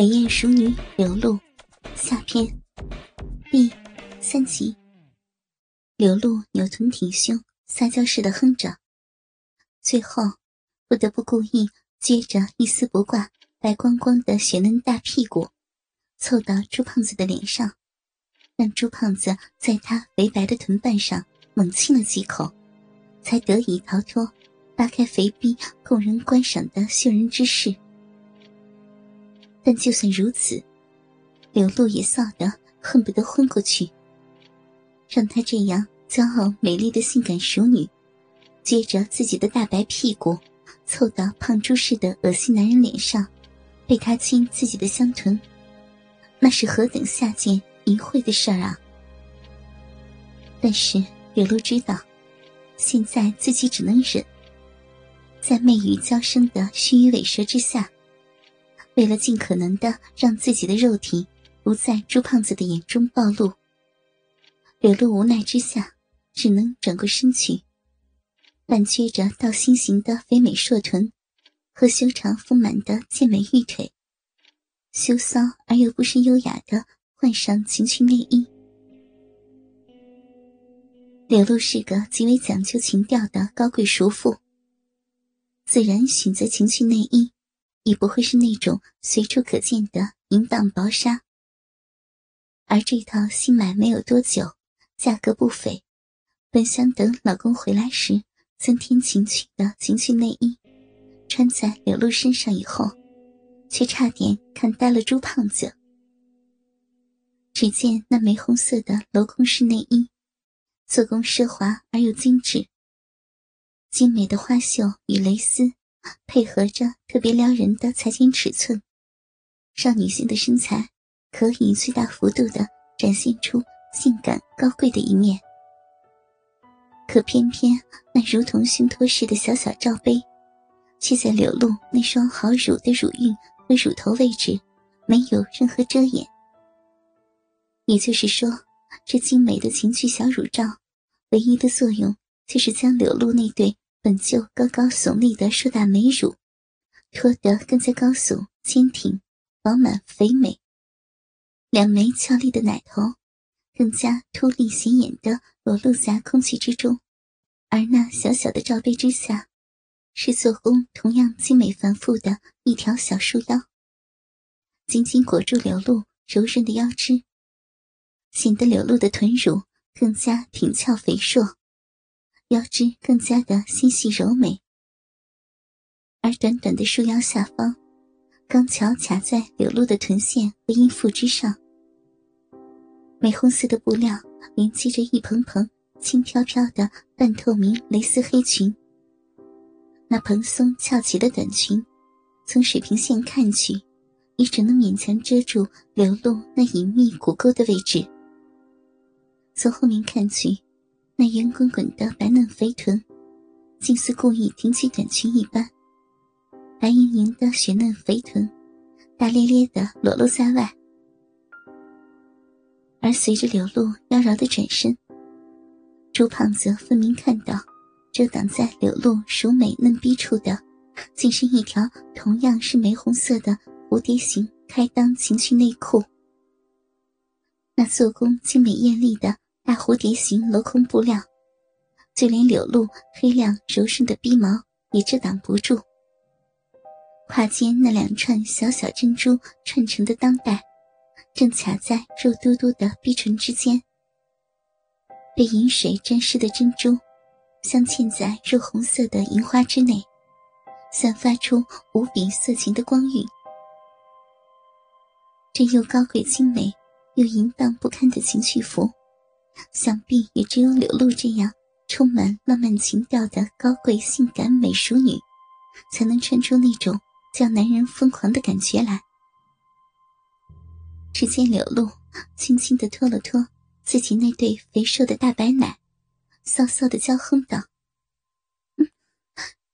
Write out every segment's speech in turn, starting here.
美艳淑女刘露下篇第三集。刘露扭臀挺胸，撒娇似的哼着，最后不得不故意撅着一丝不挂、白光光的雪嫩大屁股，凑到朱胖子的脸上，让朱胖子在他肥白的臀瓣上猛亲了几口，才得以逃脱扒开肥逼供人观赏的秀人之势。但就算如此，刘露也臊得恨不得昏过去。让她这样骄傲美丽的性感熟女，撅着自己的大白屁股，凑到胖猪似的恶心男人脸上，被他亲自己的香臀，那是何等下贱淫秽的事儿啊！但是刘露知道，现在自己只能忍，在媚语娇声的虚与委蛇之下。为了尽可能的让自己的肉体不在朱胖子的眼中暴露，柳露无奈之下，只能转过身去，半撅着倒心形的肥美硕臀和修长丰满的健美玉腿，羞骚而又不失优雅的换上情趣内衣。柳露是个极为讲究情调的高贵淑妇，自然选择情趣内衣。也不会是那种随处可见的淫荡薄纱，而这套新买没有多久，价格不菲，本想等老公回来时增添情趣的情趣内衣，穿在柳露身上以后，却差点看呆了猪胖子。只见那玫红色的镂空式内衣，做工奢华而又精致，精美的花绣与蕾丝。配合着特别撩人的裁剪尺寸，让女性的身材可以最大幅度的展现出性感高贵的一面。可偏偏那如同胸托似的小小罩杯，却在柳露那双好乳的乳晕和乳头位置没有任何遮掩。也就是说，这精美的情趣小乳罩，唯一的作用就是将柳露那对。本就高高耸立的硕大美乳，托得更加高耸、坚挺、饱满、肥美；两枚俏丽的奶头，更加凸立显眼的裸露在空气之中。而那小小的罩杯之下，是做工同样精美繁复的一条小束腰，紧紧裹住柳露柔韧的腰肢，显得柳露的臀乳更加挺翘肥硕。腰肢更加的纤细柔美，而短短的束腰下方，刚巧卡在柳露的臀线和阴腹之上。玫红色的布料连接着一蓬蓬轻飘飘的半透明蕾丝黑裙。那蓬松翘起的短裙，从水平线看去，也只能勉强遮住柳露那隐秘骨沟的位置。从后面看去。那圆滚滚的白嫩肥臀，竟似故意挺起短裙一般，白莹莹的雪嫩肥臀，大咧咧的裸露在外。而随着柳露妖娆的转身，朱胖子分明看到，遮挡在柳露熟美嫩逼处的，竟是一条同样是玫红色的蝴蝶形开裆情趣内裤。那做工精美艳丽的。大蝴蝶形镂空布料，就连柳露黑亮柔顺的鼻毛也遮挡不住。胯间那两串小小珍珠串成的裆带，正卡在肉嘟嘟的逼唇之间。被银水沾湿的珍珠，镶嵌在肉红色的银花之内，散发出无比色情的光晕。这又高贵精美，又淫荡不堪的情趣服。想必也只有柳露这样充满浪漫情调的高贵性感美淑女，才能穿出那种叫男人疯狂的感觉来。只见柳露轻轻的拖了拖自己那对肥硕的大白奶，骚骚的娇哼道：“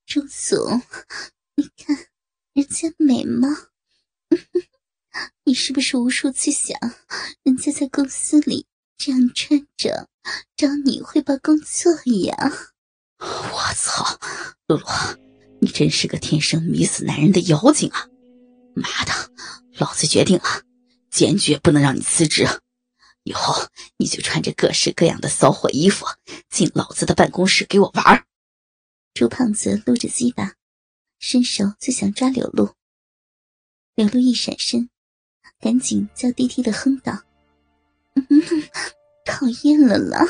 朱总，你看人家美吗？你是不是无数次想，人家在公司里？”这样穿着，找你汇报工作一样？我操，露露，你真是个天生迷死男人的妖精啊！妈的，老子决定了，坚决不能让你辞职。以后你就穿着各式各样的骚货衣服进老子的办公室给我玩。朱胖子撸着鸡巴，伸手就想抓柳露。柳露一闪身，赶紧娇滴滴的哼道：“ 讨厌了啦！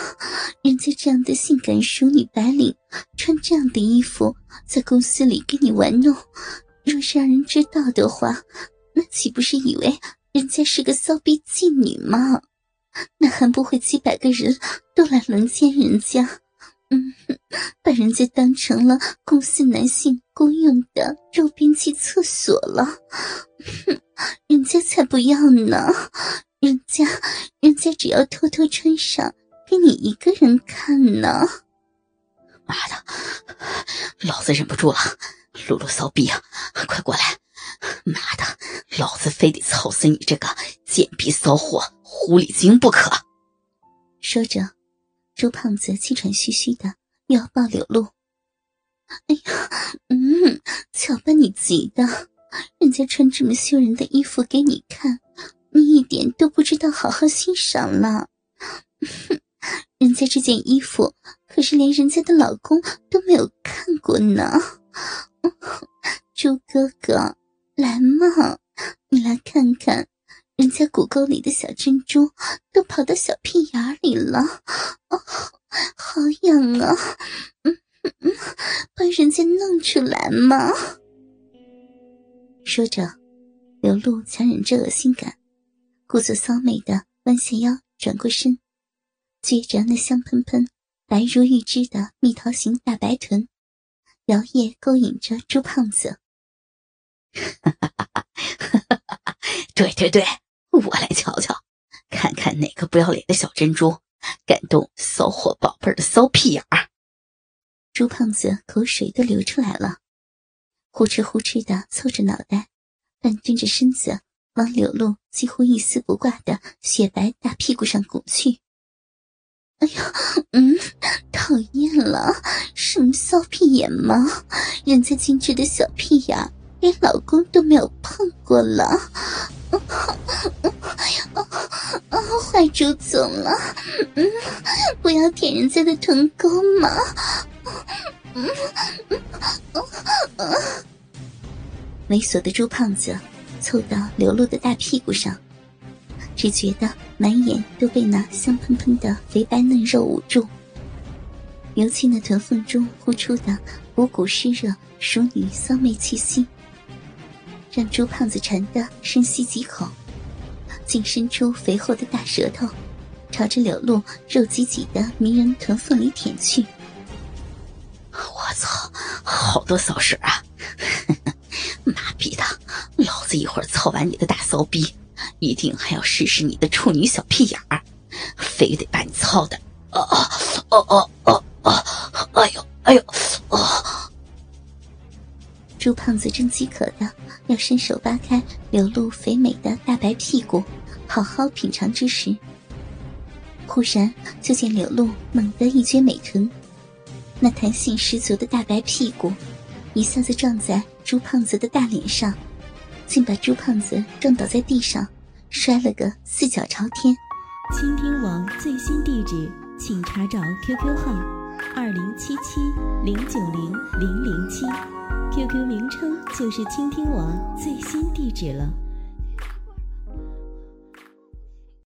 人家这样的性感淑女白领，穿这样的衣服在公司里跟你玩弄，若是让人知道的话，那岂不是以为人家是个骚逼妓女吗？” 那还不会几百个人都来轮奸人家？嗯，把人家当成了公司男性公用的肉便器厕所了？哼，人家才不要呢！人家，人家只要偷偷穿上给你一个人看呢！妈的，老子忍不住了！露露骚逼啊，快过来！妈的，老子非得操死你这个贱逼骚货狐狸精不可！说着，周胖子气喘吁吁的又要抱柳露。哎呀，嗯，瞧把你急的，人家穿这么羞人的衣服给你看，你一点都不知道好好欣赏了。哼，人家这件衣服可是连人家的老公都没有看过呢。猪哥哥。来嘛，你来看看，人家骨沟里的小珍珠都跑到小屁眼里了，哦，好痒啊！嗯嗯，把人家弄出来嘛。说着，刘露强忍着恶心感，故作骚媚的弯下腰，转过身，撅着那香喷喷、白如玉脂的蜜桃形大白臀，摇曳勾引着朱胖子。哈哈哈哈哈哈！对对对，我来瞧瞧，看看哪个不要脸的小珍珠敢动骚货宝贝的骚屁眼儿。朱胖子口水都流出来了，呼哧呼哧的凑着脑袋，半蹲着身子往柳露几乎一丝不挂的雪白大屁股上拱去。哎呀，嗯，讨厌了，什么骚屁眼吗？人家精致的小屁眼。连老公都没有碰过了，哎呀，啊，坏朱总了，嗯，不要舔人家的臀沟嘛，嗯嗯嗯嗯猥琐的猪胖子凑到柳露的大屁股上，只觉得满眼都被那香喷喷的肥白嫩肉捂住，尤其那臀缝中呼出的五股湿热熟女骚媚气息。让猪胖子馋得深吸几口，竟伸出肥厚的大舌头，朝着柳露肉挤挤的迷人臀缝里舔去。我操，好多骚水啊！一会儿操完你的大骚逼，一定还要试试你的处女小屁眼儿，非得把你操的！哦哦哦哦哦！哎呦哎呦！哦！朱胖子正饥渴的。要伸手扒开柳露肥美的大白屁股，好好品尝之时，忽然就见柳露猛地一撅美臀，那弹性十足的大白屁股一下子撞在朱胖子的大脸上，竟把朱胖子撞倒在地上，摔了个四脚朝天。倾听网最新地址，请查找 QQ 号二零七七零九零零零七。QQ 名称就是倾听网最新地址了。